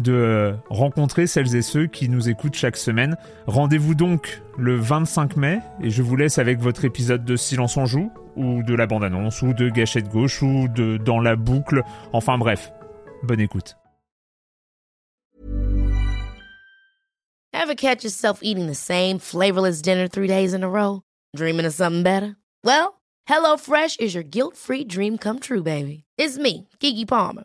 de rencontrer celles et ceux qui nous écoutent chaque semaine. Rendez-vous donc le 25 mai et je vous laisse avec votre épisode de Silence en joue ou de la bande-annonce ou de Gâchette gauche ou de Dans la boucle. Enfin bref, bonne écoute. Ever catch yourself eating the same flavorless dinner three days in a row? Dreaming of something better? Well, HelloFresh is your guilt-free dream come true, baby. It's me, Kiki Palmer.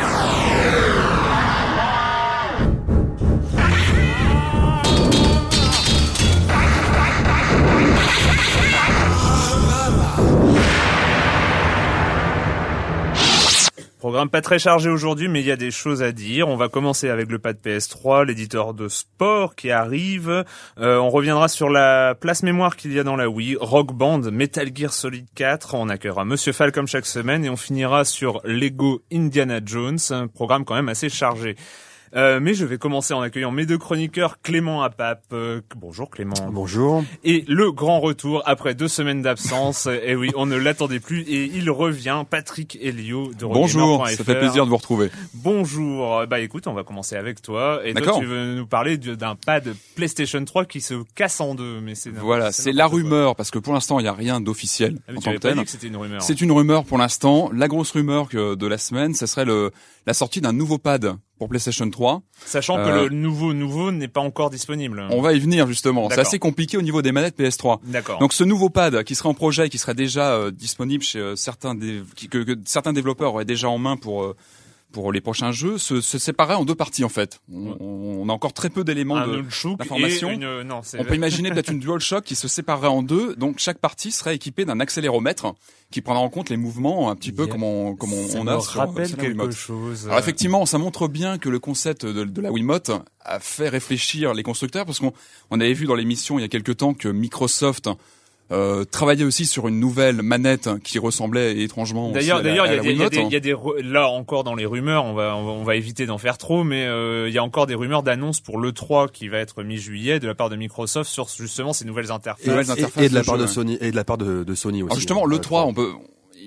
Programme pas très chargé aujourd'hui, mais il y a des choses à dire. On va commencer avec le pad PS3, l'éditeur de sport qui arrive. Euh, on reviendra sur la place mémoire qu'il y a dans la Wii, Rock Band, Metal Gear Solid 4. On accueillera Monsieur Fall comme chaque semaine et on finira sur Lego Indiana Jones, un programme quand même assez chargé. Euh, mais je vais commencer en accueillant mes deux chroniqueurs, Clément Apap. Euh, bonjour Clément. Bonjour. Et le grand retour après deux semaines d'absence. et oui, on ne l'attendait plus et il revient, Patrick Elio de Bonjour, ça fait plaisir de vous retrouver. Bonjour. Bah écoute, on va commencer avec toi. Et toi, tu veux nous parler d'un pad PlayStation 3 qui se casse en deux. Mais c'est voilà, c'est la rumeur parce que pour l'instant il n'y a rien d'officiel ah, en tant que tel. C'était une rumeur. C'est une rumeur pour l'instant. La grosse rumeur de la semaine, ce serait le la sortie d'un nouveau pad pour PlayStation 3. Sachant que euh, le nouveau nouveau n'est pas encore disponible. On va y venir justement. C'est assez compliqué au niveau des manettes PS3. D'accord. Donc ce nouveau pad qui serait en projet, qui serait déjà euh, disponible chez euh, certains des, que, que, certains développeurs auraient déjà en main pour pour les prochains jeux se, se séparer en deux parties en fait. On, on a encore très peu d'éléments d'information. On peut imaginer peut-être une DualShock qui se séparerait en deux, donc chaque partie serait équipée d'un accéléromètre qui prendra en compte les mouvements un petit peu comme on, comme on, on a sur, rappelle quelque chose. Alors effectivement, ça montre bien que le concept de, de la Wiimote a fait réfléchir les constructeurs parce qu'on on avait vu dans l'émission il y a quelques temps que Microsoft euh, travailler aussi sur une nouvelle manette qui ressemblait étrangement. D'ailleurs, d'ailleurs, il y, y, a des là encore dans les rumeurs, on va on va, éviter d'en faire trop, mais euh, il y a encore des rumeurs d'annonce pour le 3 qui va être mi-juillet de la part de Microsoft sur justement ces nouvelles interfaces. Et, de, la part de Sony et de la part de, de Sony aussi. Alors justement, le 3, on peut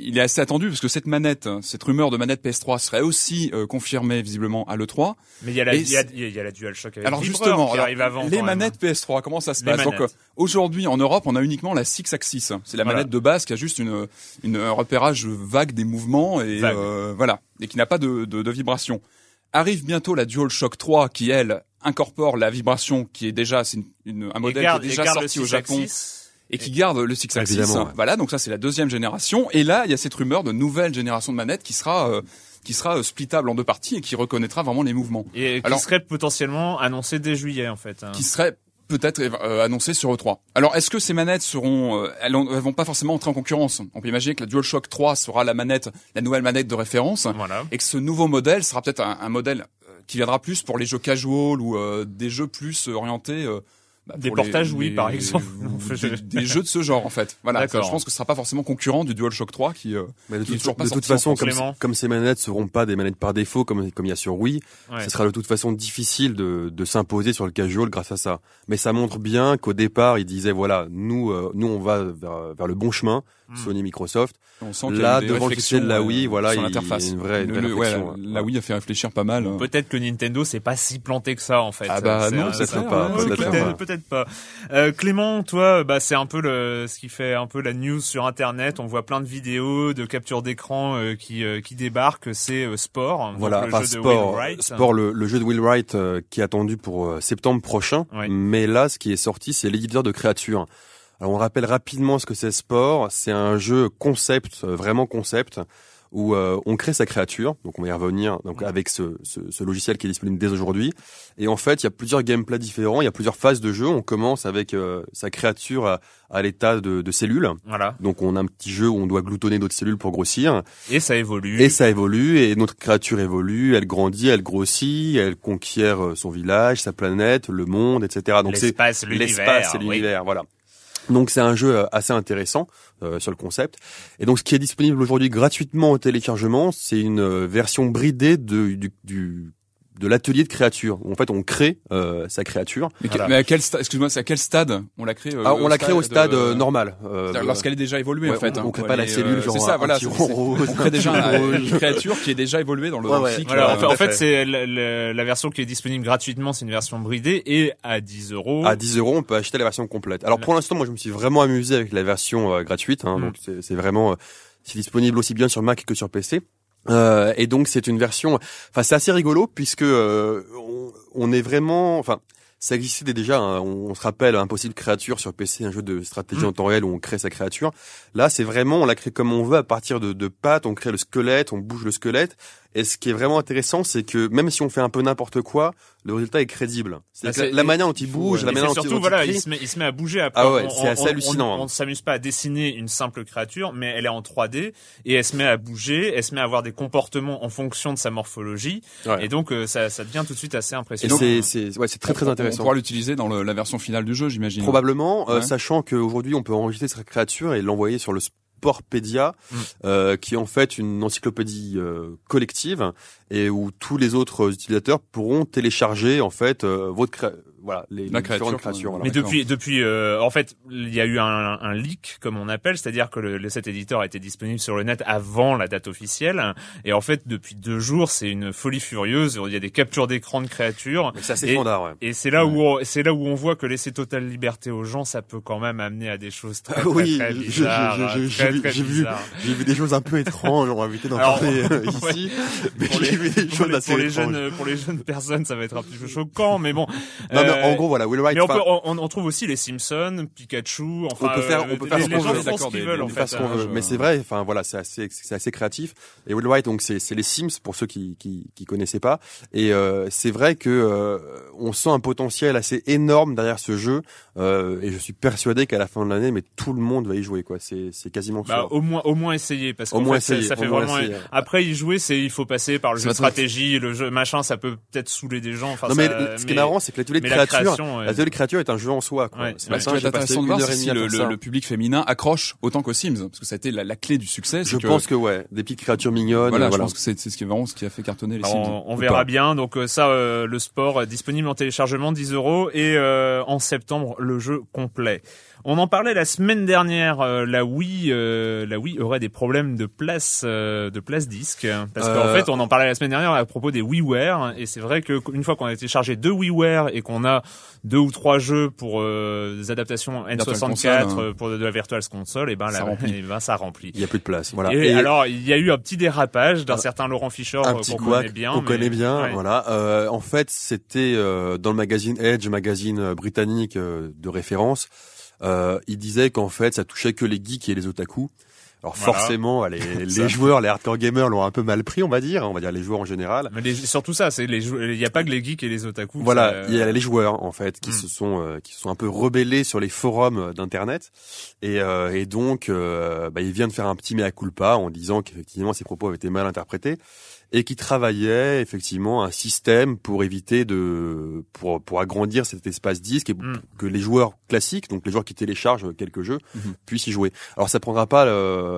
il est assez attendu parce que cette manette, cette rumeur de manette PS3 serait aussi euh, confirmée visiblement à l'E3. Mais il y a la, il y a, il y a la DualShock avec alors justement, qui arrive avant. Les manettes PS3, comment ça se passe Donc euh, aujourd'hui en Europe, on a uniquement la Six Axis. C'est la manette de base qui a juste une, une un repérage vague des mouvements et euh, voilà, et qui n'a pas de, de, de vibration. Arrive bientôt la DualShock 3 qui elle incorpore la vibration qui est déjà c'est une, un modèle qui est déjà sorti au Japon et qui garde le Six Axis. Voilà, donc ça c'est la deuxième génération. Et là, il y a cette rumeur de nouvelle génération de manettes qui sera euh, qui sera euh, splittable en deux parties et qui reconnaîtra vraiment les mouvements. Et qui serait potentiellement annoncé dès juillet en fait. Hein. Qui serait peut-être euh, annoncé sur E3. Alors, est-ce que ces manettes seront, elles, elles, vont pas forcément entrer en concurrence? On peut imaginer que la DualShock 3 sera la manette, la nouvelle manette de référence, voilà. et que ce nouveau modèle sera peut-être un, un, modèle qui viendra plus pour les jeux casual ou des jeux plus orientés bah, des portages, oui, par exemple. des, jeux de ce genre, en fait. Voilà. je pense que ce sera pas forcément concurrent du DualShock 3 qui, euh, Mais de, qui toute, de toute façon, comme, comme, ces manettes seront pas des manettes par défaut, comme, comme il y a sur Wii, ce sera de toute façon difficile de, de s'imposer sur le casual grâce à ça. Mais ça montre bien qu'au départ, ils disaient, voilà, nous, euh, nous, on va vers, vers le bon chemin. Sony, Microsoft. On sent là, devant le succès de la Wii, voilà, il y a une vraie, réflexion. la, Wii a fait réfléchir pas mal. Hein. Peut-être que Nintendo c'est pas si planté que ça en fait. Ah bah non, peut-être pas. Peut-être pas. Euh, Clément, toi, bah c'est un peu le, ce qui fait un peu la news sur Internet. On voit plein de vidéos, de captures d'écran euh, qui euh, qui débarquent. C'est euh, Sport. Voilà, le jeu Sport. De Will Wright. Sport, le, le, jeu de Will Wright qui est attendu pour septembre prochain. Mais là, ce qui est sorti, c'est l'éditeur de créatures. Alors on rappelle rapidement ce que c'est Sport. C'est un jeu concept, vraiment concept, où euh, on crée sa créature. Donc on va y revenir donc avec ce, ce, ce logiciel qui est disponible dès aujourd'hui. Et en fait, il y a plusieurs gameplays différents, il y a plusieurs phases de jeu. On commence avec euh, sa créature à, à l'état de, de, cellules. Voilà. Donc on a un petit jeu où on doit gloutonner d'autres cellules pour grossir. Et ça évolue. Et ça évolue et notre créature évolue, elle grandit, elle grossit, elle conquiert euh, son village, sa planète, le monde, etc. Donc c'est l'espace, l'espace et l'univers. Voilà. Donc c'est un jeu euh, assez intéressant euh, sur le concept. Et donc ce qui est disponible aujourd'hui gratuitement au téléchargement, c'est une euh, version bridée de, du, du de l'atelier de créature. En fait, on crée euh, sa créature. Mais, à quel stade Excuse-moi, c'est à quel stade on l'a créé euh, ah, On l'a créé au stade euh, normal. Lorsqu'elle est déjà évoluée en fait. On, hein, crée pas la cellule. C'est ça, voilà. On crée déjà une créature qui est déjà évoluée dans le cycle. Voilà, en fait, c'est la, version qui est disponible gratuitement, c'est une version bridée et à 10 euros. À 10 euros, on peut acheter la version complète. Alors pour l'instant, moi, je me suis vraiment amusé avec la version gratuite. Hein, mm. Donc c'est vraiment c'est disponible aussi bien sur Mac que sur PC. Euh, et donc c'est une version, enfin c'est assez rigolo puisque euh, on, on, est vraiment, enfin ça existait déjà. Hein. on, se rappelle Impossible Créature sur PC, un jeu de stratégie mm. en temps réel où on crée sa créature. Là, c'est vraiment, on la crée comme on veut à partir de, de pattes. On crée le squelette, on bouge le squelette. Et ce qui est vraiment intéressant, c'est que même si on fait un peu n'importe quoi, le résultat est crédible. C'est ah, la, manière dont il bouge, la manière dont surtout, il voilà, il se, met, il se met à bouger. Après, ah ouais, c'est assez hallucinant. On, ne s'amuse pas à dessiner une simple créature, mais elle est en 3D et elle se met à bouger, elle se met à avoir des comportements en fonction de sa morphologie. Et donc, euh, ça, ça devient tout de suite assez impressionnant. Et c'est, ouais, c'est très très intéressant. On pourra l'utiliser dans le, la version finale du jeu, j'imagine. Probablement, euh, sachant qu'aujourd'hui on peut enregistrer sa créature et l'envoyer sur le Sportpedia, mm. euh, qui est en fait une encyclopédie euh, collective et où tous les autres utilisateurs pourront télécharger en fait euh, votre voilà les, la créature, créatures. Mais depuis depuis euh, en fait il y a eu un, un leak comme on appelle, c'est-à-dire que le, cet éditeur a été disponible sur le net avant la date officielle et en fait depuis deux jours c'est une folie furieuse. Il y a des captures d'écran de créatures. C'est assez et, ouais. et c'est là où c'est là où on voit que laisser totale liberté aux gens ça peut quand même amener à des choses très très, oui, très bizarres. J'ai vu j'ai vu des choses un peu étranges. On va éviter d'en parler euh, ici. Mais j'ai vu des choses assez pour les jeunes pour les jeunes personnes ça va être un petit peu choquant mais bon. Non, en gros, voilà, Will Wright. Mais on, peut, on, on, trouve aussi les Simpsons, Pikachu. Enfin, on peut faire, on peut faire les, les ce qu'ils veulent en fait. Ce veut. Mais c'est vrai. Enfin, voilà, c'est assez, c'est assez créatif. Et Will Wright, donc, c'est, c'est les Sims pour ceux qui, qui, qui connaissaient pas. Et euh, c'est vrai que euh, on sent un potentiel assez énorme derrière ce jeu. Euh, et je suis persuadé qu'à la fin de l'année, mais tout le monde va y jouer, quoi. C'est, c'est quasiment bah, sûr. Au moins, au moins essayer, parce qu'au fait, essayer, ça, fait vraiment. Après, y jouer, c'est, il faut passer par le jeu de stratégie, le jeu machin. Ça peut peut-être saouler des gens. Enfin, non, mais ce qui est marrant, c'est que de créature, l'atelier de créature est un jeu en soi. Quoi. Ouais, c'est intéressant de voir si le, le, public féminin accroche autant qu'aux Sims, parce que ça a été la, la clé du succès. Je pense que ouais, des petites créatures mignonnes. Voilà, je pense que c'est ce qui est vraiment ce qui a fait cartonner les Sims. On, verra bien. Donc euh, ça, euh, le sport disponible en téléchargement 10 euros et euh, en septembre le jeu complet. On en parlait la semaine dernière. Euh, la Wii, euh, la Wii aurait des problèmes de place, euh, de place disque, parce qu'en fait, on en parlait la semaine dernière à propos des WiiWare, et c'est vrai que une fois qu'on a été chargé deux WiiWare et qu'on a deux ou trois jeux pour des adaptations N64 hein. pour de, la Virtual Console, et ben, ça, remplit. ben ça remplit. Il y a plus de place. Voilà. Et, alors, il y a eu un petit dérapage d'un certain Laurent Fischer qu'on connaît bien. On connaît bien. Voilà. en fait, c'était dans le magazine Edge, magazine britannique de référence. Euh, il disait qu'en fait, ça touchait que les geeks et les otaku. Alors forcément, les, les joueurs, les hardcore gamers l'ont un peu mal pris, on va dire, on va dire les joueurs en général. Mais surtout ça, c'est les il n'y a pas que les geeks et les otaku. Voilà, il y a les joueurs en fait qui hmm. se sont euh, qui sont un peu rebellés sur les forums d'internet et, euh, et donc euh, bah, il vient de faire un petit mea culpa en disant qu'effectivement ses propos avaient été mal interprétés et qui travaillait effectivement un système pour éviter de pour pour agrandir cet espace disque et mm. que les joueurs classiques, donc les joueurs qui téléchargent quelques jeux, mm-hmm. puissent y jouer. Alors ça prendra pas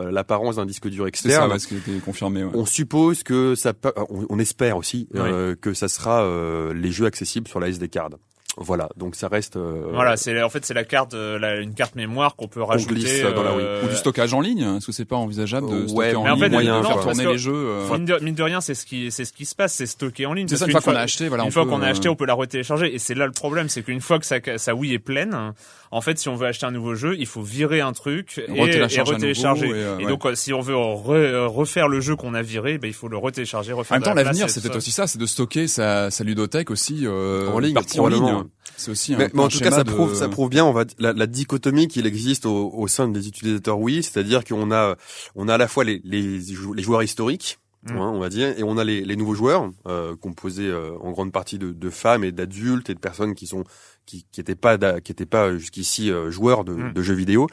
l'apparence d'un disque dur externe. que confirmé. Ouais. On suppose que ça, on, on espère aussi euh, que ça sera euh, les jeux accessibles sur la SD card. Voilà, donc ça reste. Euh, voilà, c'est en fait c'est la carte, euh, une carte mémoire qu'on peut rajouter dans la euh, ou du stockage en ligne. Est-ce que c'est pas envisageable de stocker en ligne, moyen faire tourner les jeux mine, de, rien, c'est ce qui c'est ce qui se passe, c'est stocker en ligne. C'est ça une fois qu'on a acheté, voilà. Une fois qu'on a acheté, on peut la retélécharger. Et c'est là le problème, c'est qu'une fois que sa, sa Wii est pleine, en fait, si on veut acheter un nouveau jeu, il faut virer un truc et, retélécharger. Et, donc, si on veut refaire le jeu qu'on a viré, ben, il faut le retélécharger, refaire. En même temps, l'avenir, c'est peut-être aussi ça, c'est de stocker sa, sa ludothèque aussi en ligne, en ligne. C'est aussi un, mais, mais en tout cas, ça prouve, ça prouve bien, on va la, la dichotomie qu'il existe au, au, sein des utilisateurs Wii, c'est-à-dire qu'on a, on a à la fois les, les, les joueurs historiques, mm. hein, on va dire, et on a les, les nouveaux joueurs euh, composés euh, en grande partie de, de femmes et d'adultes et de personnes qui sont qui qui étaient pas qui étaient pas jusqu'ici euh, joueurs de, mm. de, jeux vidéo.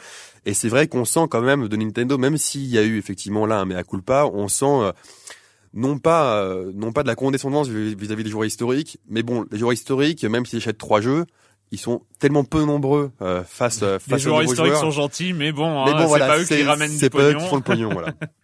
Et c'est vrai qu'on sent quand même de Nintendo, même s'il y a eu effectivement là un mea culpa, on sent euh, non pas euh, non pas de la condescendance vis-à-vis des joueurs historiques, mais bon, les joueurs historiques, même s'ils achètent trois jeux, ils sont tellement peu nombreux euh, face euh, face les joueurs historiques sont gentils, mais bon, hein, c'est pas eux qui ramènent du pognon. C'est pas eux qui font le pognon, voilà.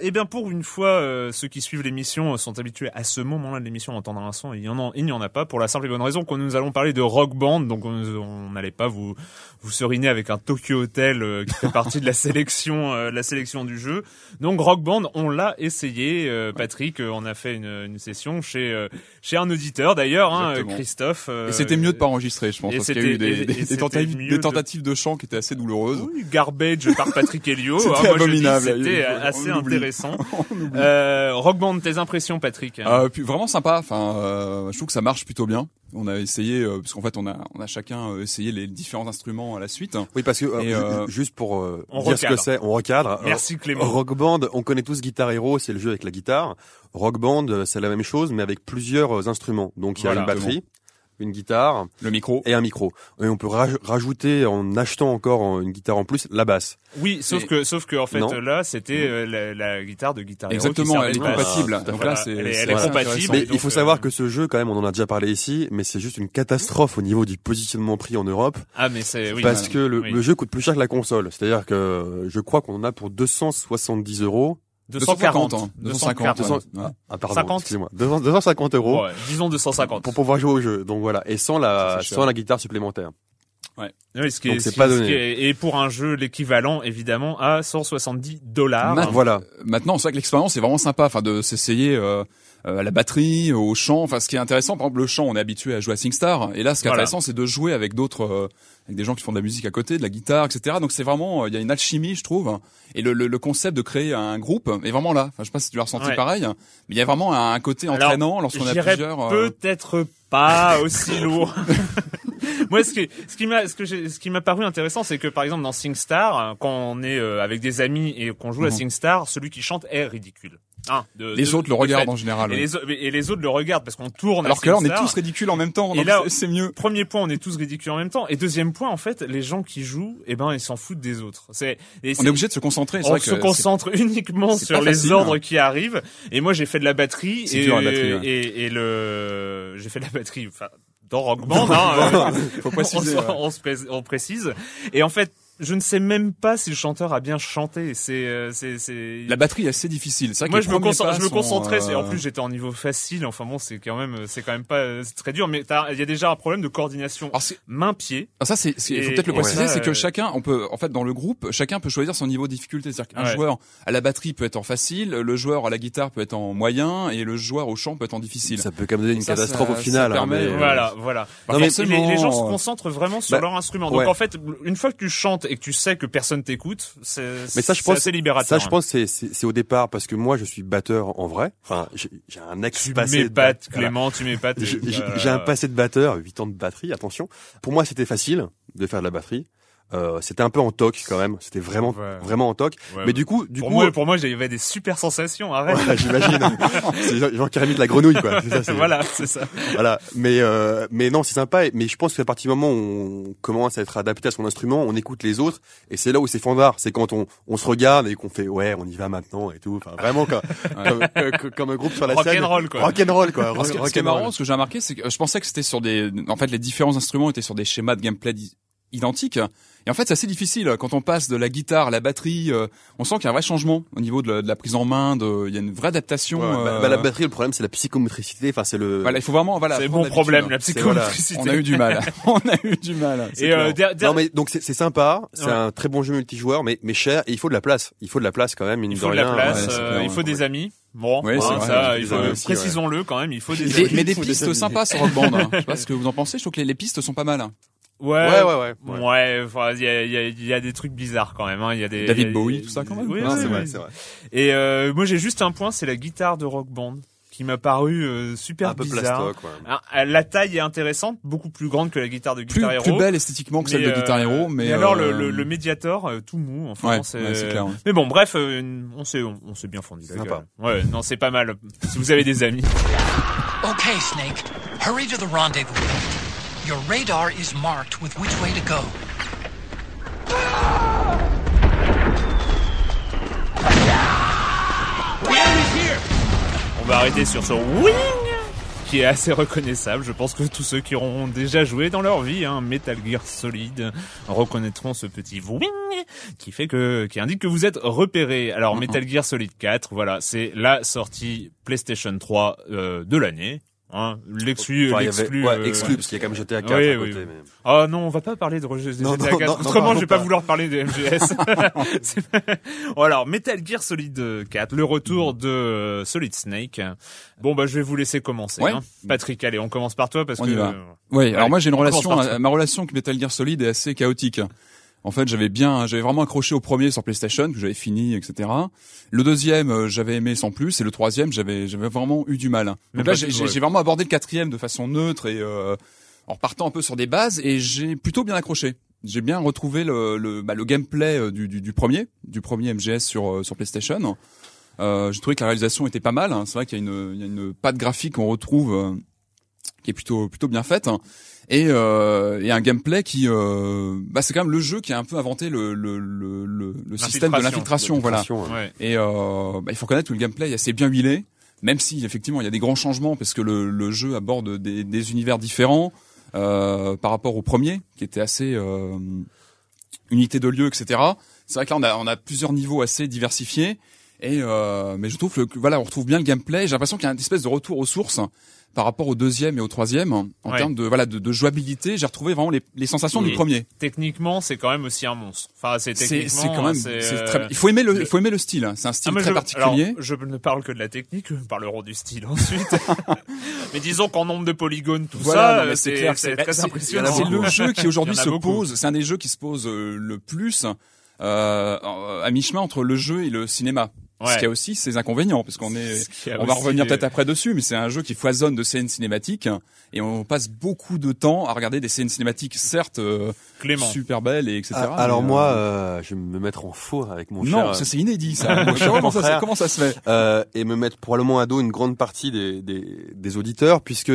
Eh bien, pour une fois, euh, ceux qui suivent l'émission sont habitués à ce moment-là de l'émission d'entendre un son. en il n'y en a pas pour la simple et bonne raison que nous allons parler de Rock Band. Donc, on n'allait pas vous vous seriner avec un Tokyo Hotel euh, qui fait partie de la sélection, euh, la sélection du jeu. Donc, Rock Band, on l'a essayé. Patrick, on a fait une, une session chez chez un auditeur d'ailleurs, hein, Christophe. et c'était mieux de pas enregistrer, je pense, parce qu'il y a eu des, des, tentatives, des tentatives de... chant qui étaient assez douloureuses. Oui, Garbage par Patrick Helio. c'était ah, abominable. C'était assez intéressant intéressant. euh, Rock Band, tes impressions, Patrick euh, puis Vraiment sympa. Enfin, euh, je trouve que ça marche plutôt bien. On a essayé, euh, parce qu'en fait, on a, on a chacun euh, essayé les différents instruments à la suite. Oui, parce que euh, juste pour dire ce que c'est, on recadre. Merci Clément. Rock Band, on connaît tous Guitar Hero, c'est le jeu avec la guitare. Rock Band, c'est la même chose, mais avec plusieurs instruments. Donc il y a une batterie une guitare, le micro et un micro. Et on peut rajouter en achetant encore une guitare en plus la basse. Oui, sauf que sauf que en fait là c'était euh, la, guitare de guitare. Exactement, elle est compatible. Donc là c'est elle, est compatible. Mais il faut savoir euh, que ce jeu quand même on en a déjà parlé ici, mais c'est juste une catastrophe au niveau du positionnement prix en Europe. Ah mais c'est oui. Parce que le, le, jeu coûte plus cher que la console. C'est-à-dire que je crois qu'on en a pour 270 euros 240. 250. 250. Ah, pardon, 50. excusez-moi. 250 euros. Ouais, disons 250. Pour pouvoir jouer au jeu. Donc voilà. Et sans la, sans la guitare supplémentaire. Ouais. Oui, ce qui est, c'est pas donné. et pour un jeu l'équivalent évidemment à 170 dollars. voilà. Maintenant, c'est vrai que l'expérience est vraiment sympa, enfin de s'essayer euh, euh, à la batterie, au chant. Enfin, ce qui est intéressant, par exemple, le chant, on est habitué à jouer à SingStar, et là, ce qui est intéressant, c'est de jouer avec d'autres, euh, avec des gens qui font de la musique à côté, de la guitare, etc. Donc c'est vraiment, euh, il y a une alchimie, je trouve. Et le, le, le, concept de créer un groupe est vraiment là. Enfin, je sais pas si tu l'as ressenti pareil, mais il y a vraiment un, côté entraînant lorsqu'on a plusieurs. Peut-être pas aussi lourd. Moi, ce qui, ce qui m'a, ce que ce qui m'a paru intéressant, c'est que par exemple dans SingStar, quand on est avec des amis et qu'on joue à mhm. SingStar, celui qui chante est ridicule. Ah, les autres le regardent en général. Et, les, et, les, autres le regardent parce qu'on tourne. Alors que là, on est tous ridicules en même temps. Et là, c'est mieux. Premier point, on est tous ridicules en même temps. Et deuxième point, en fait, les gens qui jouent, eh ben, ils s'en foutent des autres. C'est. On est obligé de se concentrer. On se concentre uniquement sur les ordres qui arrivent. Et moi, j'ai fait de la batterie. Et, dur, la batterie, et, et, le, j'ai fait de la batterie. Enfin, dans Rock Band, hein, Faut préciser. on, on, précise. Et en fait, je ne sais même pas si le chanteur a bien chanté. C'est, euh, c'est, c'est. La batterie est assez difficile. C'est Moi, je me, je me concentrais. Euh, en plus, j'étais en niveau facile. Enfin bon, c'est quand même, c'est quand même pas, c'est très dur. Mais il y a déjà un problème de coordination. Main-pied. Ah, ça, c'est, il faut peut-être le préciser, c'est que chacun, on peut, en fait, dans le groupe, chacun peut choisir son niveau de difficulté. C'est-à-dire qu'un joueur à la batterie peut être en facile, le joueur à la guitare peut être en moyen, et le joueur au chant peut être en difficile. Ça peut quand même donner une catastrophe au final. Hein, voilà, voilà. Bah, les, gens se concentrent vraiment sur bah, leur instrument. Donc en fait, une fois que tu chantes et que tu sais que personne t'écoute, c'est mais ça je pense assez libérateur. Ça je pense c'est c'est au départ parce que moi je suis batteur en vrai. Enfin j'ai un ex passé. Tu m'épates Clément, tu m'épates. J'ai un passé de batteur, 8 ans de batterie, attention. Pour moi c'était facile de faire de la batterie. Euh, c'était un peu en toc quand même. C'était vraiment, vraiment en toc. mais du coup, du pour coup, moi, pour moi, j'avais des super sensations. Arrête. J'imagine. c'est genre qui de la grenouille, quoi. Ça, voilà, c'est ça. Voilà. Mais, euh, mais non, c'est sympa. Mais je pense qu'à partir du moment où on commence à être adapté à son instrument, on écoute les autres, et c'est là où c'est fandard. C'est quand on, on se regarde et qu'on fait, ouais, on y va maintenant et tout. Enfin, vraiment comme, comme, comme, un groupe sur la rock scène. Roll, quoi. Rock and roll, quoi. ce qui est marrant, ce que j'ai remarqué, c'est que je pensais que c'était sur des, en fait, les différents instruments étaient sur des schémas de gameplay identique. Et en fait, c'est assez difficile quand on passe de la guitare à la batterie. Euh, on sent qu'il y a un vrai changement au niveau de la, prise en main. De, il y a une vraie adaptation. Bah, bah, la batterie, le problème, c'est la psychomotricité. Enfin, c'est le. Voilà, il faut vraiment. Voilà. C'est bon problème, la psychomotricité. On a eu du mal. on a eu du mal. Et euh, non, mais donc c'est sympa. C'est un très bon jeu multijoueur, mais mais cher. Et il faut de la place. Il faut de la place quand même. Il faut de la place. Euh, il faut des amis. Bon, oui, ça, il faut, précisons-le quand même, il faut des amis. Mais des pistes sympas sur Rock Band. Hein. Je sais pas ce que vous en pensez. Je trouve que les pistes sont pas mal. Ouais, ouais, ouais, ouais. Ouais, il y, a, y, a, y a des trucs bizarres quand même. Hein. Il y a des David Bowie, tout ça quand même. Oui, c'est vrai, c'est vrai. Et euh, moi, j'ai juste un point, c'est la guitare de Rock Band qui m'a paru euh, super un peu bizarre. Plastoc, ouais. Ah, la taille est intéressante, beaucoup plus grande que la guitare de Guitar Hero. Plus belle esthétiquement que celle de Guitar Hero, mais, mais alors le, le, le Mediator euh, tout mou, enfin c'est clair. Mais bon, bref, on s'est on, s'est bien fourni la gueule. Ouais, non, c'est pas mal. Si vous avez des amis. Okay, Snake, hurry to the rendezvous. Your radar is marked with which way to go. On va arrêter sur ce wing qui est assez reconnaissable. Je pense que tous ceux qui auront déjà joué dans leur vie hein, Metal Gear Solid reconnaîtront ce petit wing qui fait que qui indique que vous êtes repéré. Alors Metal Gear Solid 4, voilà, c'est la sortie PlayStation 3 euh, de l'année. Hein, l'exclu, enfin, l'exclu, ouais, euh, exclu, parce qu'il y a quand même GTA 4 oui, à côté. Oui. Mais... Ah non, on va pas parler de GTA 4. Autrement, je vais pas, vouloir parler de MGS. alors, Metal Gear Solid 4, le retour de euh, Solid Snake. Bon, bah, je vais vous laisser commencer. Hein. Patrick, allez, on commence par toi parce on que. Y va. oui, alors moi j'ai une relation, ma relation avec Metal Gear Solid est assez chaotique. En fait, j'avais bien, j'avais vraiment accroché au premier sur PlayStation que j'avais fini, etc. Le deuxième, euh, j'avais aimé sans plus, et le troisième, j'avais, j'avais vraiment eu du mal. Donc là, j'ai vraiment abordé le quatrième de façon neutre et euh, en partant un peu sur des bases, et j'ai plutôt bien accroché. J'ai bien retrouvé le, le, bah, le gameplay euh, du, du, du, premier, du premier MGS sur euh, sur PlayStation. Euh, j'ai trouvé que la réalisation était pas mal. Hein. C'est vrai qu'il y a une, il y a une patte graphique qu'on retrouve qui est plutôt plutôt bien faite et, euh, et un gameplay qui euh, bah c'est quand même le jeu qui a un peu inventé le le le, le système de l'infiltration voilà. Et euh, bah, il faut reconnaître que le gameplay est assez bien huilé même si effectivement il y a des grands changements parce que le, le jeu aborde des, des univers différents euh, par rapport au premier qui était assez euh, unité de lieu etc c'est vrai que là on a on a plusieurs niveaux assez diversifiés et euh, mais je trouve que voilà on retrouve bien le gameplay. J'ai l'impression qu'il y a une espèce de retour aux sources par rapport au deuxième et au troisième en termes de voilà de, de jouabilité j'ai retrouvé vraiment les, les sensations du premier. Techniquement c'est quand même aussi un monstre. Enfin c'est techniquement c'est quand même très il faut aimer le il faut aimer le style c'est un style ah, très particulier. alors, je ne parle que de la technique parlerons du style ensuite. Mais disons qu'en nombre de polygones tout ça c'est clair c'est très impressionnant. c'est le jeu qui aujourd'hui se pose c'est un des jeux qui se pose euh, le plus euh, à mi-chemin entre le jeu et le cinéma ce qui a aussi ses inconvénients, parce qu'on est, on va revenir peut-être après dessus, mais c'est un jeu qui foisonne de scènes cinématiques et on passe beaucoup de temps à regarder des scènes cinématiques, certes euh, super belles et etc. Ah, alors moi, euh, euh, je vais me mettre en faux avec mon non, ça c'est inédit ça. comment, ça comment, ça se fait euh, Et me mettre probablement à dos une grande partie des, des, des auditeurs, puisque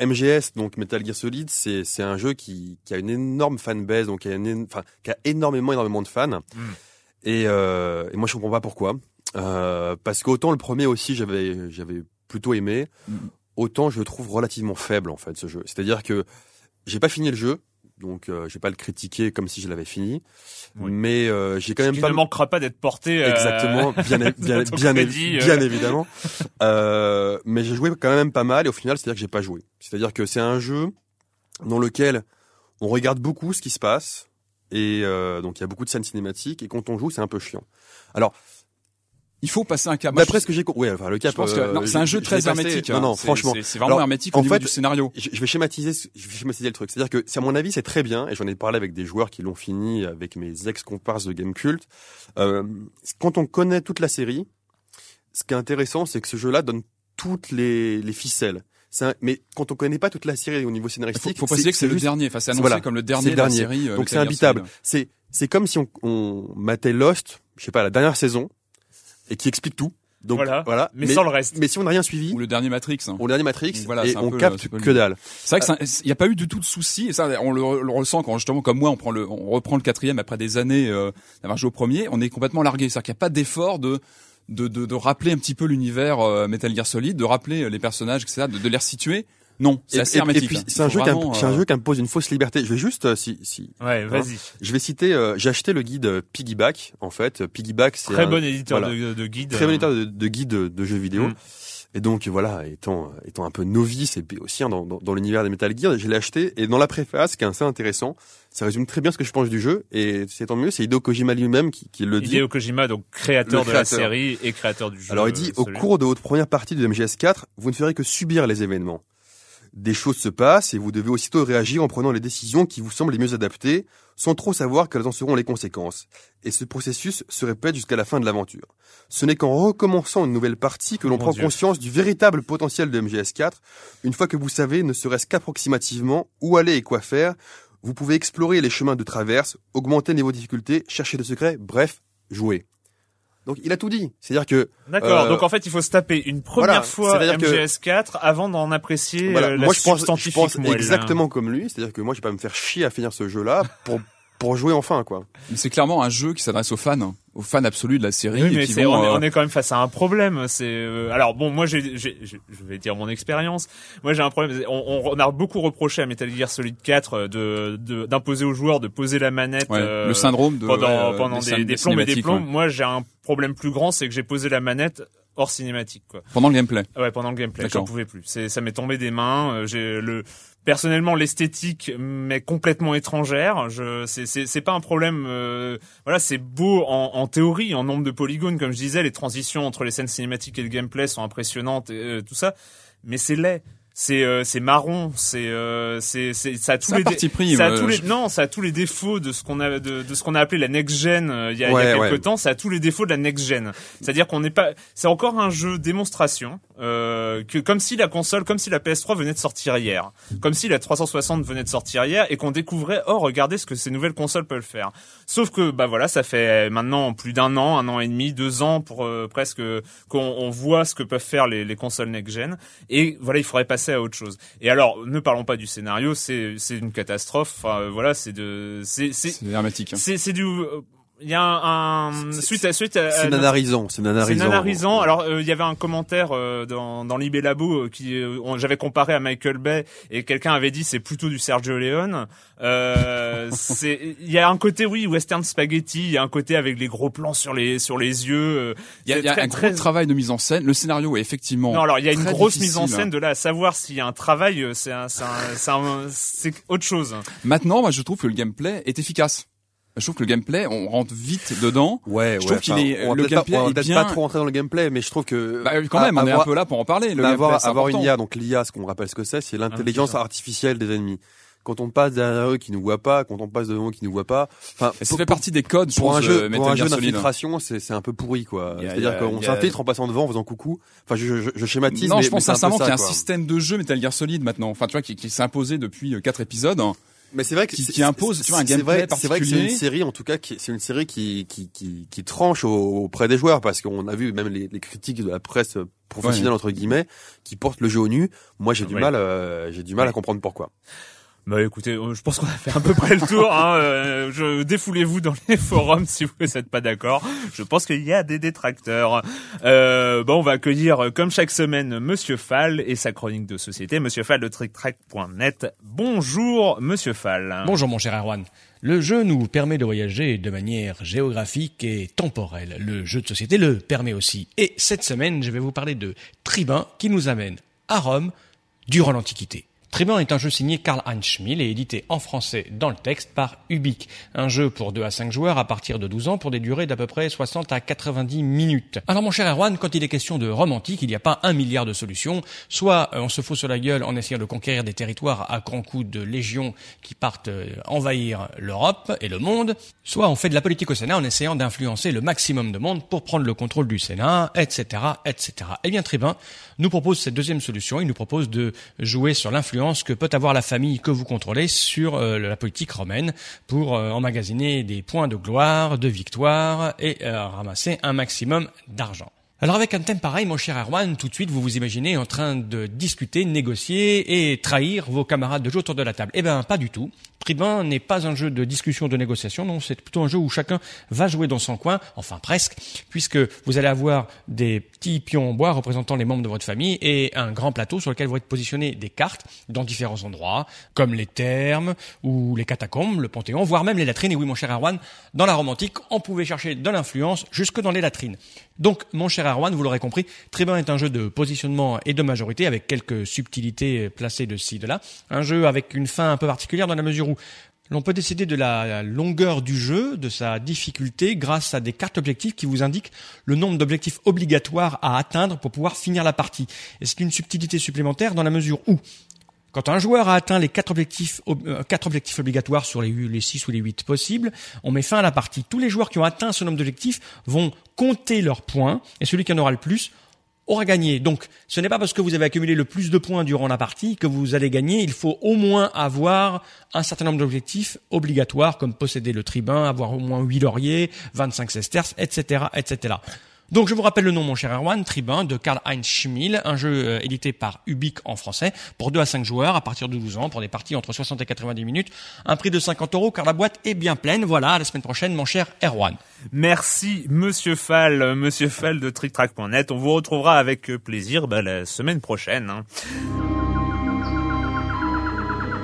MGS, donc Metal Gear Solid, c'est c'est un jeu qui, qui a une énorme fanbase, donc qui a, une, enfin, qui a énormément énormément de fans. Hmm. Et, euh, et moi je comprends pas pourquoi. Euh, parce qu'autant le premier aussi j'avais j'avais plutôt aimé, mm. autant je le trouve relativement faible en fait ce jeu. C'est-à-dire que j'ai pas fini le jeu, donc euh, je vais pas le critiquer comme si je l'avais fini, mais euh, j'ai quand même pas. ne manquera pas d'être porté. Euh, Exactement, bien bien bien, bien, évidemment. euh, mais j'ai joué quand même pas mal et au final c'est-à-dire que j'ai pas joué. C'est-à-dire que c'est un jeu dans lequel on regarde beaucoup ce qui se passe et donc il y a beaucoup de scènes cinématiques et quand on joue c'est un peu chiant. Alors il faut passer un cap. D'après ce que j'ai ouais, enfin le cap. Euh, c'est un jeu très hermétique. Non, non, hein. franchement, c'est vraiment hermétique au niveau du scénario. Je vais schématiser, je vais schématiser le truc. C'est-à-dire que, à mon avis, c'est très bien, et j'en ai parlé avec des joueurs qui l'ont fini, avec mes ex-comparses de Game Cult. Euh, quand on connaît toute la série, ce qui est intéressant, c'est que ce jeu-là donne toutes les, les ficelles. Un, mais quand on connaît pas toute la série au niveau scénaristique, il faut, faut préciser que c'est le dernier. Enfin, c'est annoncé comme le dernier, de la série. Euh, Donc c'est imbitable. C'est c'est comme si on, on matait Lost, je sais pas, la dernière saison, et qui explique tout. Donc voilà, Mais, sans le reste. Mais si on n'a rien suivi, ou le dernier Matrix, hein. ou le dernier Matrix, voilà, et on capte que dalle. C'est vrai qu'il n'y a pas eu du tout de souci, et ça on le, ressent quand justement comme moi on prend le, on reprend le quatrième après des années euh, d'avoir joué au premier, on est complètement largué. C'est-à-dire qu'il n'y a pas d'effort de de, de, de rappeler un petit peu l'univers euh, Metal Gear Solid, de rappeler les personnages, etc., de, de les resituer Non, c'est assez hermétique. Et puis c'est un jeu qui un jeu qui impose une fausse liberté. Je vais juste si si. Ouais, hein, vas-y. je vais citer. j'ai acheté le guide Piggyback en fait. Piggyback, c'est très bon éditeur de, de, guide. Très bon éditeur de, de guide de, jeux vidéo. Mm. Et donc voilà, étant étant un peu novice et puis aussi hein, dans, dans, l'univers des Metal Gear, je l'ai acheté et dans la préface, qui est assez intéressant, ça résume très bien ce que je pense du jeu et c'est tant mieux, c'est Hideo Kojima lui-même qui, qui le dit. Hideo Kojima, donc créateur, de la série et créateur du jeu. Alors il dit au cours de votre première partie de MGS4, vous ne ferez que subir les événements. Des choses se passent et vous devez aussitôt réagir en prenant les décisions qui vous semblent les mieux adaptées, sans trop savoir quelles en seront les conséquences. Et ce processus se répète jusqu'à la fin de l'aventure. Ce n'est qu'en recommençant une nouvelle partie que l'on prend conscience du véritable potentiel de MGS4. Une fois que vous savez, ne serait-ce qu'approximativement, où aller et quoi faire, vous pouvez explorer les chemins de traverse, augmenter niveau de difficulté, chercher des secrets, bref, jouer. Donc il a tout dit. C'est-à-dire que D'accord. Euh, donc en fait, il faut se taper une première fois MGS4 avant d'en apprécier voilà, euh, moi, je pense, je pense exactement comme lui. C'est-à-dire que moi, je vais pas me faire chier à finir ce jeu-là pour pour jouer enfin quoi. C'est clairement un jeu qui s'adresse aux fans, aux fans absolus de la série. Oui, mais euh, on, est, quand même face à un problème. C'est euh, alors bon, moi j'ai, je vais dire mon expérience. Moi j'ai un problème. On, on, a beaucoup reproché à Metal Gear Solid 4 euh, de d'imposer aux joueurs de poser la manette. le syndrome de pendant, pendant des, des, plombs et des plombs. Moi j'ai un problème plus grand, c'est que j'ai posé la manette hors cinématique quoi. Pendant le gameplay. Ouais, pendant le gameplay, j'en pouvais plus. C'est ça m'est tombé des mains, j'ai le personnellement l'esthétique m'est complètement étrangère je c'est c'est c'est pas un problème euh, voilà c'est beau en, en théorie en nombre de polygones comme je disais les transitions entre les scènes cinématiques et le gameplay sont impressionnantes et euh, tout ça mais c'est laid c'est euh, c'est marron, c'est euh, c'est c'est ça a tous les pris, ça a tous les non, ça a tous les défauts de ce qu'on a de, de ce qu'on a appelé la next gen euh, il y a, il y a quelques temps, ça a tous les défauts de la next gen. C'est-à-dire qu'on n'est pas c'est encore un jeu démonstration euh, que comme si la console comme si la PS3 venait de sortir hier, comme si la 360 venait de sortir hier et qu'on découvrait oh regardez ce que ces nouvelles consoles peuvent faire. Sauf que bah voilà, ça fait maintenant plus d'un an, un an et demi, deux ans pour presque qu'on on voit ce que peuvent faire les, les consoles next gen et voilà, il faudrait passer à autre chose. Et alors, ne parlons pas du scénario, c'est c'est une catastrophe. Enfin, voilà, c'est de c'est c'est hermétique. Hein. C'est c'est du il y a un, un suite à suite c'est nanarisant c'est nanarisant c'est nanarisant alors euh, il y avait un commentaire euh, dans dans l'IB Labo euh, qui j'avais comparé à Michael Bay et quelqu'un avait dit c'est plutôt du Sergio Leone. C'est il y a un côté oui western spaghetti il y a un côté avec les gros plans sur les sur les yeux il y a, y a un gros travail de mise en scène. Le scénario est effectivement non alors il y a une grosse mise en scène de là à savoir s'il y a un travail c'est c'est autre chose. Maintenant moi je trouve que le gameplay est efficace je trouve que le gameplay, on rentre vite dedans. Ouais, je trouve qu'il est, le gameplay pas, est bien. pas trop rentrer dans le gameplay, mais je trouve que bah, quand même, on est un peu là pour en parler. Le avoir, avoir une IA, donc l'IA, ce qu'on rappelle ce que c'est, c'est l'intelligence artificielle des ennemis. Quand on passe derrière eux qui nous voient pas, quand on passe devant eux qui nous voient pas, enfin, ça fait partie des codes pour un jeu, pour un jeu d'infiltration, c'est c'est un peu pourri quoi. C'est-à-dire qu'on s'infiltre en passant devant, en faisant coucou. Enfin, je, je, je schématise. Non, mais, je pense sincèrement qu'il y a un système de jeu Metal Gear Solid maintenant. Enfin, tu vois, qui, qui s'est imposé depuis euh, quatre épisodes mais c'est vrai que qui, impose tu vois un gameplay C'est vrai que c'est une série en tout cas qui c'est une série qui qui qui, qui tranche auprès des joueurs parce qu'on a vu même les, les, critiques de la presse professionnelle entre guillemets qui portent le jeu au nu. Moi j'ai du mal euh, j'ai du mal à comprendre pourquoi. Bah écoutez, euh, je pense qu'on a fait à peu près le tour. Hein. Euh, je, défoulez-vous dans les forums si vous n'êtes pas d'accord. Je pense qu'il y a des détracteurs. Euh, bon, on va accueillir euh, comme chaque semaine Monsieur Fall et sa chronique de société. Monsieur Fall de TrickTrack.net. Bonjour Monsieur Fall. Bonjour mon cher Erwan. Le jeu nous permet de voyager de manière géographique et temporelle. Le jeu de société le permet aussi. Et cette semaine, je vais vous parler de Tribun qui nous amène à Rome durant l'Antiquité. Tribun est un jeu signé Karl-Heinz Schmiel et édité en français dans le texte par Ubique. Un jeu pour 2 à 5 joueurs à partir de 12 ans pour des durées d'à peu près 60 à 90 minutes. Alors mon cher Erwan, quand il est question de romantique, il n'y a pas un milliard de solutions. Soit euh, on se fout sur la gueule en essayant de conquérir des territoires à grands coups de légions qui partent euh, envahir l'Europe et le monde, soit on fait de la politique au Sénat en essayant d'influencer le maximum de monde pour prendre le contrôle du Sénat, etc., etc. Eh bien Tribun nous propose cette deuxième solution. Il nous propose de jouer sur l'influence que peut avoir la famille que vous contrôlez sur euh, la politique romaine pour euh, emmagasiner des points de gloire, de victoire et euh, ramasser un maximum d'argent. Alors avec un thème pareil, mon cher Erwan, tout de suite vous vous imaginez en train de discuter, négocier et trahir vos camarades de jeu autour de la table. Eh ben pas du tout. Tribun n'est pas un jeu de discussion, de négociation, non, c'est plutôt un jeu où chacun va jouer dans son coin, enfin presque, puisque vous allez avoir des petits pions en bois représentant les membres de votre famille et un grand plateau sur lequel vont être positionnées des cartes dans différents endroits, comme les thermes ou les catacombes, le panthéon, voire même les latrines. Et oui, mon cher Erwan, dans la romantique, on pouvait chercher de l'influence jusque dans les latrines. Donc, mon cher Erwan, vous l'aurez compris, Tribun est un jeu de positionnement et de majorité avec quelques subtilités placées de ci, de là. Un jeu avec une fin un peu particulière dans la mesure où l'on peut décider de la longueur du jeu, de sa difficulté, grâce à des cartes objectifs qui vous indiquent le nombre d'objectifs obligatoires à atteindre pour pouvoir finir la partie. Et c'est une subtilité supplémentaire dans la mesure où, quand un joueur a atteint les quatre objectifs, euh, obligatoires sur les, les 6 ou les 8 possibles, on met fin à la partie. Tous les joueurs qui ont atteint ce nombre d'objectifs vont compter leurs points, et celui qui en aura le plus aura gagné. Donc, ce n'est pas parce que vous avez accumulé le plus de points durant la partie que vous allez gagner. Il faut au moins avoir un certain nombre d'objectifs obligatoires, comme posséder le tribun, avoir au moins 8 lauriers, 25 sesterces, etc., etc. Donc je vous rappelle le nom, mon cher Erwan, Tribun de Karl-Heinz Schmiel, un jeu euh, édité par Ubique en français, pour 2 à 5 joueurs à partir de 12 ans, pour des parties entre 60 et 90 minutes, un prix de 50 euros car la boîte est bien pleine. Voilà, à la semaine prochaine, mon cher Erwan. Merci, monsieur Fall, monsieur Fall de TrickTrack.net. On vous retrouvera avec plaisir bah, la semaine prochaine. Hein.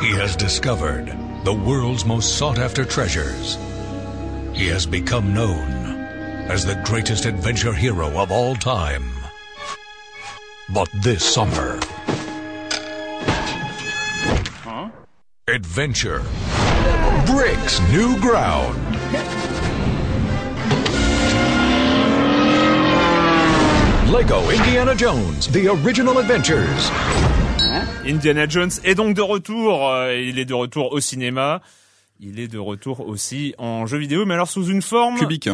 He has discovered the world's most sought after treasures. He has become known as the greatest adventure hero of all time. But this summer, huh? adventure breaks new ground. Lego Indiana Jones, The Original Adventures. Indiana Jones est donc de retour. Euh, il est de retour au cinéma. Il est de retour aussi en jeu vidéo, mais alors sous une forme cubique.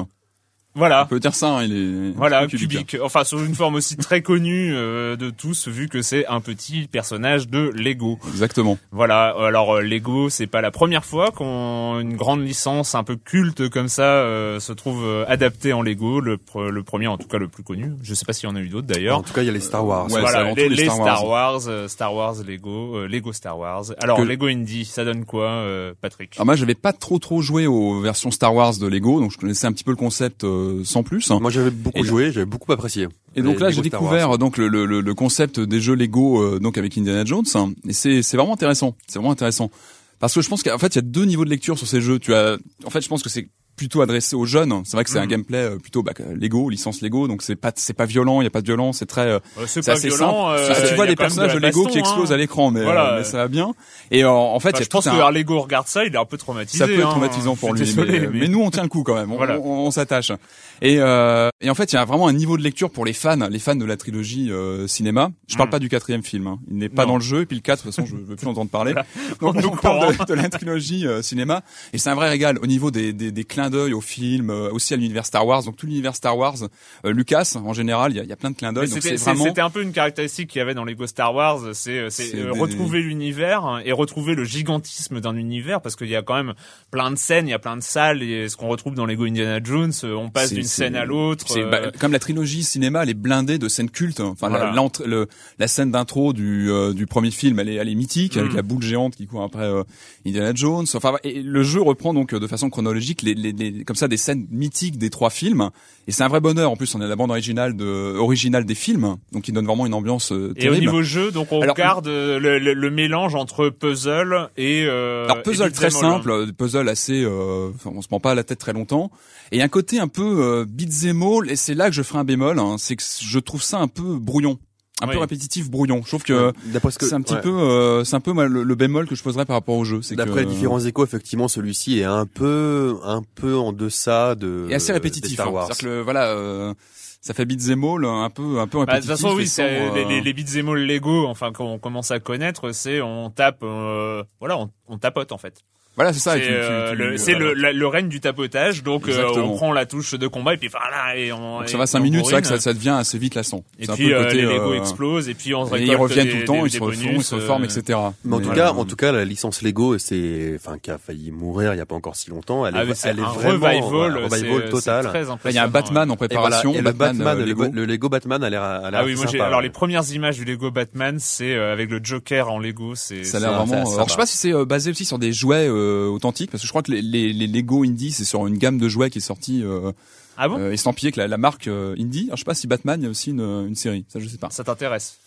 Voilà. On peut dire ça, hein, il est voilà cubique. Enfin, sous une forme aussi très connue euh, de tous, vu que c'est un petit personnage de Lego. Exactement. Voilà. Alors euh, Lego, c'est pas la première fois qu'une grande licence un peu culte comme ça euh, se trouve adaptée en Lego. Le, le, premier, en tout cas le plus connu. Je sais pas s'il y en a eu d'autres d'ailleurs. En tout cas, il y a les Star Wars. Ouais, voilà, les, les, Star, Wars. Star Wars, Lego, Lego Star Wars. Alors Lego Indie, ça donne quoi, Patrick? Alors moi, j'avais pas trop trop joué aux versions Star Wars de Lego, donc je connaissais un petit peu le concept sans plus. Moi j'avais beaucoup joué, j'avais beaucoup apprécié. Et donc là j'ai découvert donc le, le, le, concept des jeux Lego euh, donc avec Indiana Jones et c'est c'est vraiment intéressant. C'est vraiment intéressant parce que je pense qu'en fait il y a deux niveaux de lecture sur ces jeux. Tu as en fait je pense que c'est plutôt adressé aux jeunes. C'est vrai que c'est un mhm. gameplay euh, plutôt bah, Lego, licence Lego, donc c'est pas c'est pas violent, il y a pas de violence, c'est très euh, c'est assez violent, simple. Euh, tu vois des personnages de, Lego qui explosent hein. à l'écran, mais, mais, ça va bien. Et en fait, bah, je pense que Lego regarde ça, il est un peu traumatisé. Ça peut être hein. traumatisant pour lui, mais, nous on tient le coup quand même, on, on, s'attache. Et, et en fait, il y a vraiment un niveau de lecture pour les fans, les fans de la trilogie cinéma. Je parle mm. pas du quatrième film, hein. il n'est pas dans le jeu, et puis le 4, de toute façon, je veux plus entendre parler. Donc on parle de, la trilogie cinéma, et c'est un vrai régal au niveau des, des, des d'œil au film euh, aussi à l'univers Star Wars. Donc tout l'univers Star Wars, euh, Lucas en général, il y a, y a, plein de clins d'œil. C'était vraiment... un peu une caractéristique qu'il y avait dans Lego Star Wars, c'est euh, retrouver l'univers et retrouver le gigantisme d'un univers parce qu'il y a quand même plein de scènes, il y a plein de salles et ce qu'on retrouve dans Lego Indiana Jones, on passe d'une scène à l'autre. Bah, comme la trilogie cinéma, elle est blindée de scènes cultes. Enfin la, la, scène d'intro du, du premier film, elle est, elle est mythique avec mm. la boule géante qui court après Indiana Jones. Enfin et le jeu reprend donc de façon chronologique les, les, les comme ça des scènes mythique des trois films. Et c'est un vrai bonheur. En plus, on est la bande originale de originale des films, donc il donne vraiment une ambiance euh, terrible. Et au niveau jeu, donc on garde euh, le, le, mélange entre puzzle et euh, alors puzzle très simple, puzzle assez, euh, on se prend pas à la tête très longtemps. Et un côté un peu euh, beat'em all, et c'est là que je ferai un bémol, hein, c'est que je trouve ça un peu brouillon un peu répétitif, brouillon. Je trouve que, c'est un petit peu, euh, c'est un peu le, bémol que je poserais par rapport au jeu. D'après les différents échos, effectivement, celui-ci est un peu, un peu en deçà de. Et assez répétitif. Hein. Wars. cest que voilà. Euh, ça fait beat'em all un peu un peu répétitif. Bah, de toute façon oui, c'est les, les, les beat'em all Lego enfin qu'on commence à connaître, c'est on tape euh, voilà, on, on tapote en fait. Voilà, c'est ça. C'est euh, le, le, règne du tapotage. Donc euh, on prend la touche de combat et puis voilà et on. ça va 5 minutes, c'est vrai que ça, ça, devient assez vite lassant. Et puis euh, les Lego explosent et puis on et ils reviennent tout le temps, ils se refont, ils se reforment, etc. Mais en tout cas, en tout cas, la licence Lego, c'est, enfin, qui a failli mourir il y a pas encore si longtemps. Elle est, ah, elle est vraiment revival, revival total. Il y a un Batman en préparation. Et le Batman, le, Lego Batman a l'air Ah oui, moi j'ai alors les premières images du Lego Batman, c'est avec le Joker en Lego, c'est ça a l'air vraiment alors je sais pas si c'est basé aussi sur des jouets authentiques parce que je crois que les, Lego Indie c'est sur une gamme de jouets qui est sortie ah bon euh, estampillé que la, la marque euh, Indie. Alors, je sais pas si Batman il y a aussi une, une série, ça je sais pas. Ça t'intéresse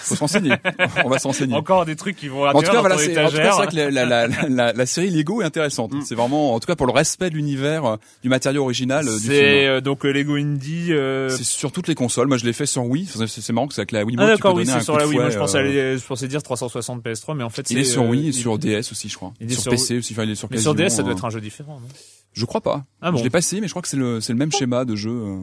Faut s'enseigner. On va s'enseigner. Encore des trucs qui vont en tout cas, voilà, c'est en tout cas, c'est vrai que la, la, la, la, série Lego est intéressante. Mm. C'est vraiment, en tout cas, pour le respect de l'univers, euh, du matériau original du film. C'est donc Lego Indie. C'est sur toutes les consoles. Moi, je l'ai fait sur Wii. C'est marrant que c'est avec la Wii. Ah d'accord, oui, c'est sur la Wii. Moi, je pensais, aller, je pensais dire 360 PS3, mais en fait, il est sur Wii et sur DS aussi, je crois. Sur PC aussi. Enfin, il est sur. Mais sur DS, ça doit être un jeu différent. Je crois pas. Ah bon. Je l'ai pas essayé, mais je crois que c'est le, c'est le même schéma de jeu. Euh.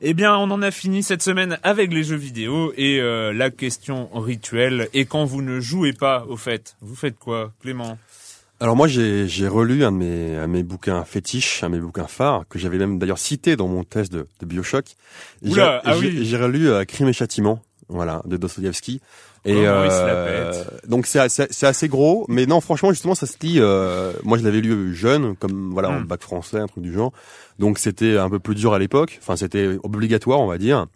Eh bien, on en a fini cette semaine avec les jeux vidéo et euh, la question rituelle. Et quand vous ne jouez pas, au fait, vous faites quoi, Clément? Alors moi, j'ai, j'ai relu un de mes, un de mes bouquins fétiches, un de mes bouquins phares, que j'avais même d'ailleurs cité dans mon test de, de Bioshock. Oula, ah oui. J'ai relu euh, Crime et Châtiment, voilà, de Dostoevsky. Et euh, donc c'est assez, c'est assez gros, mais non franchement justement ça se lit. Euh, moi je l'avais lu jeune, comme voilà en hmm. bac français, un truc du genre. Donc c'était un peu plus dur à l'époque. Enfin c'était obligatoire on va dire.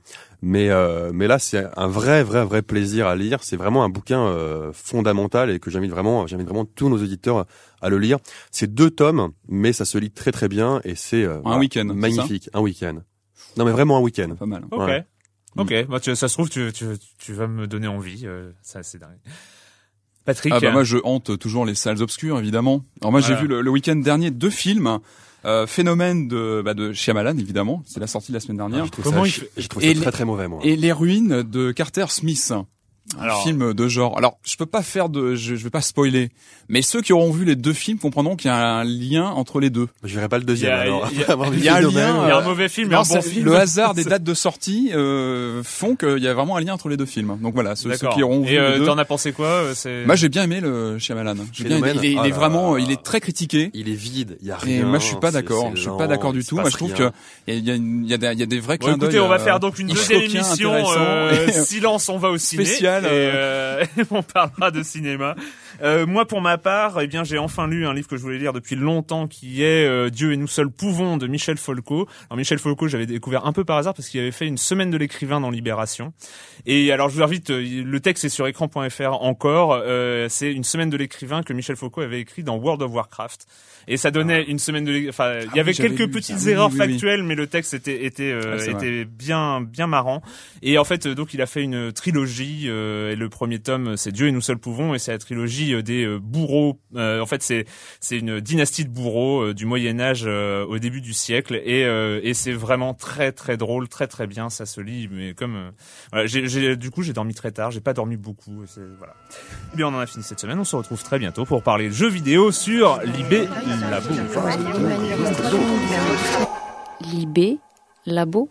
Mais euh, mais là c'est un vrai vrai vrai plaisir à lire. C'est vraiment un bouquin euh, fondamental et que j'invite vraiment j'invite vraiment tous nos auditeurs à le lire. C'est deux tomes, mais ça se lit très très bien et c'est euh, un week-end magnifique, un week-end. Non mais vraiment un week-end. Pas mal. Ok. Ok, bah, ça se trouve, tu, tu, tu vas me donner envie. Euh, ça, c'est dingue. Patrick. Ah bah moi, je hante toujours les salles obscures, évidemment. Alors moi, j'ai vu le, week-end dernier deux films. Euh, phénomène de bah, de Shyamalan évidemment c'est la sortie la semaine dernière ah, Comment ça, il... j'ai trouvé ça très très mauvais moi et les ruines de Carter Smith alors, un film de genre. Alors, je peux pas faire de, je, je vais pas spoiler, mais ceux qui auront vu les deux films comprendront qu'il y a un lien entre les deux. Je verrai pas le deuxième. Il y a, alors. Il y a, un lien. Il y a un mauvais film, un bon film. Le hasard des dates de sortie euh, font qu'il y a vraiment un lien entre les deux films. Donc voilà, ceux, ceux qui auront vu. Et euh, t'en as pensé quoi euh, c'est... Moi, j'ai bien aimé le Shyamalan. J'ai bien aimé. Il est, il est vraiment, il est très critiqué. Il est vide. Il y a rien. Et moi, je suis pas d'accord. Je suis pas d'accord du tout. Moi, je trouve que il y a, il y a, des, il y a des vrais clins d'œil. Écoutez, on va faire donc une deuxième émission. Silence, on va au ciné. Spécial. on parlera de cinéma. Euh, moi, pour ma part, eh bien, j'ai enfin lu un livre que je voulais lire depuis longtemps, qui est euh, Dieu et nous seuls pouvons de Michel Folco. Alors Michel Folco, j'avais découvert un peu par hasard parce qu'il avait fait une semaine de l'écrivain dans Libération. Et alors, je vous invite, euh, le texte est sur écran.fr encore. c'est une semaine de l'écrivain que Michel Folco avait écrit dans World of Warcraft et ça donnait ah. une semaine de enfin il y ah avait quelques petites erreurs factuelles mais le texte était était euh, ah, était bien bien marrant et en fait donc il a fait une trilogie euh, et le premier tome c'est Dieu et nous seuls pouvons et c'est la trilogie euh, des bourreaux. En fait c'est c'est une dynastie de bourreaux du Moyen Âge au début du siècle. Et et c'est vraiment très très drôle très très bien. Ça se lit mais comme du coup j'ai dormi très tard. J'ai pas dormi beaucoup. Voilà. Et bien on en a fini cette semaine. On se retrouve très bientôt pour parler de jeux vidéo sur Libé Labo. Libé Labo.